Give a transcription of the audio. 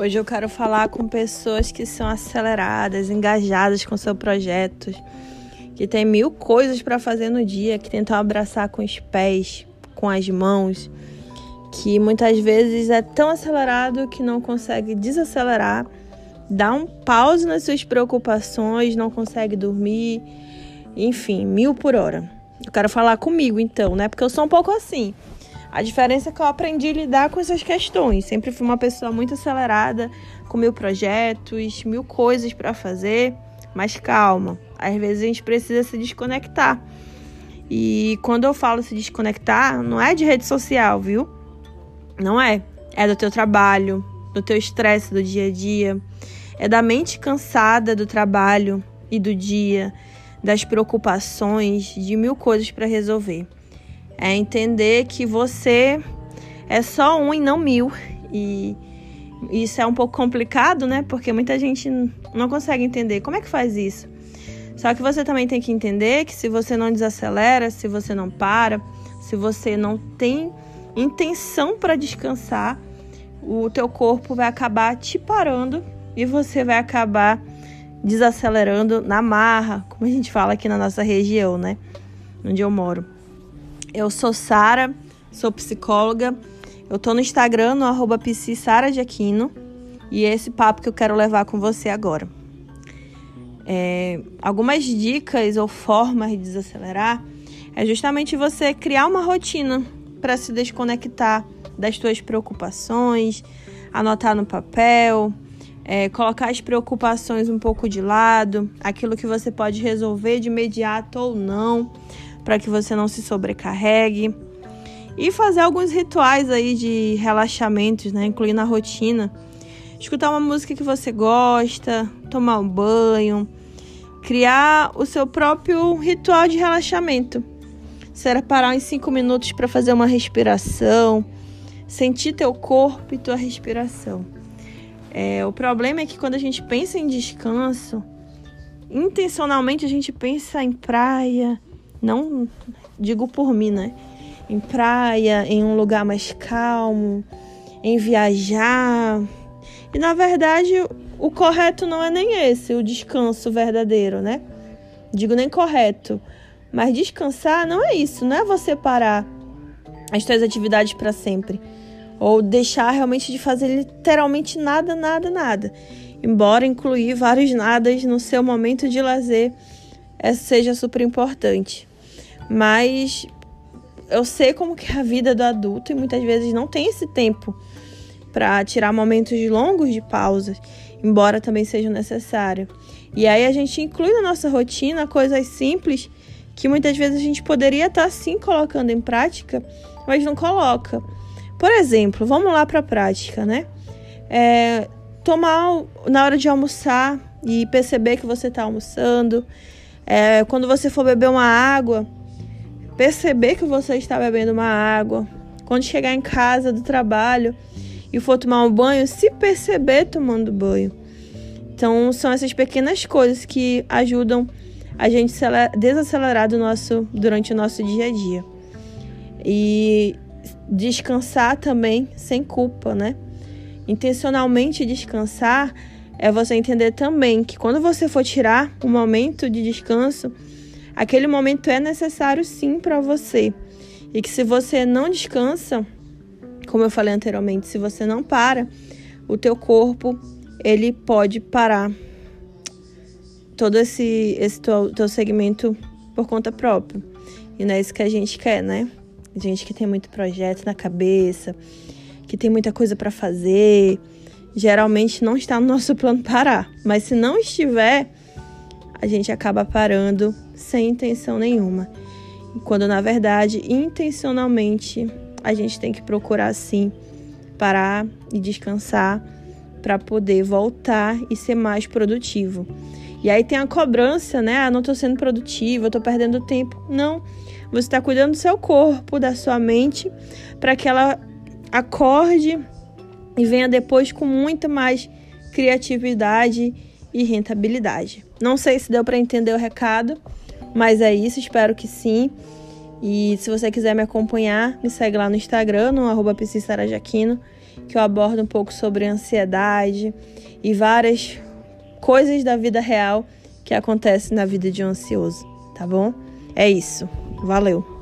Hoje eu quero falar com pessoas que são aceleradas, engajadas com seus projetos, que tem mil coisas para fazer no dia, que tentam abraçar com os pés, com as mãos, que muitas vezes é tão acelerado que não consegue desacelerar, dá um pause nas suas preocupações, não consegue dormir, enfim, mil por hora. Eu quero falar comigo então, né? Porque eu sou um pouco assim. A diferença é que eu aprendi a lidar com essas questões. Sempre fui uma pessoa muito acelerada, com mil projetos, mil coisas para fazer, mas calma. Às vezes a gente precisa se desconectar. E quando eu falo se desconectar, não é de rede social, viu? Não é. É do teu trabalho, do teu estresse do dia a dia, é da mente cansada do trabalho e do dia, das preocupações, de mil coisas para resolver. É entender que você é só um e não mil. E isso é um pouco complicado, né? Porque muita gente não consegue entender como é que faz isso. Só que você também tem que entender que se você não desacelera, se você não para, se você não tem intenção para descansar, o teu corpo vai acabar te parando e você vai acabar desacelerando na marra, como a gente fala aqui na nossa região, né? Onde eu moro. Eu sou Sara, sou psicóloga. Eu tô no Instagram, no arroba Aquino. E é esse papo que eu quero levar com você agora. É, algumas dicas ou formas de desacelerar é justamente você criar uma rotina para se desconectar das suas preocupações, anotar no papel, é, colocar as preocupações um pouco de lado, aquilo que você pode resolver de imediato ou não, para que você não se sobrecarregue. E fazer alguns rituais aí de relaxamentos, né? Incluir na rotina. Escutar uma música que você gosta, tomar um banho, criar o seu próprio ritual de relaxamento. Será parar em cinco minutos para fazer uma respiração, sentir teu corpo e tua respiração. É, o problema é que quando a gente pensa em descanso, intencionalmente a gente pensa em praia, não digo por mim, né? Em praia, em um lugar mais calmo, em viajar. E na verdade, o correto não é nem esse, o descanso verdadeiro, né? Digo nem correto. Mas descansar não é isso, não é você parar as suas atividades para sempre. Ou deixar realmente de fazer literalmente nada, nada, nada. Embora incluir vários nadas no seu momento de lazer seja super importante. Mas eu sei como que é a vida do adulto e muitas vezes não tem esse tempo para tirar momentos longos de pausas, embora também seja necessário. E aí a gente inclui na nossa rotina coisas simples que muitas vezes a gente poderia estar tá, sim colocando em prática, mas não coloca. Por exemplo, vamos lá para a prática, né? É, tomar na hora de almoçar e perceber que você está almoçando. É, quando você for beber uma água, perceber que você está bebendo uma água. Quando chegar em casa do trabalho e for tomar um banho, se perceber tomando banho. Então, são essas pequenas coisas que ajudam a gente desacelerar do nosso, durante o nosso dia a dia. E descansar também sem culpa, né? Intencionalmente descansar é você entender também que quando você for tirar um momento de descanso, aquele momento é necessário sim para você. E que se você não descansa, como eu falei anteriormente, se você não para, o teu corpo ele pode parar todo esse esse teu, teu segmento por conta própria. E não é isso que a gente quer, né? Gente que tem muito projeto na cabeça, que tem muita coisa para fazer, geralmente não está no nosso plano parar. Mas se não estiver, a gente acaba parando sem intenção nenhuma. Quando na verdade, intencionalmente, a gente tem que procurar sim parar e descansar para poder voltar e ser mais produtivo. E aí tem a cobrança, né? Ah, não estou sendo produtivo, estou perdendo tempo. Não. Você está cuidando do seu corpo, da sua mente, para que ela acorde e venha depois com muito mais criatividade e rentabilidade. Não sei se deu para entender o recado, mas é isso, espero que sim. E se você quiser me acompanhar, me segue lá no Instagram, no arroba que eu abordo um pouco sobre ansiedade e várias coisas da vida real que acontecem na vida de um ansioso, tá bom? É isso. Valeu!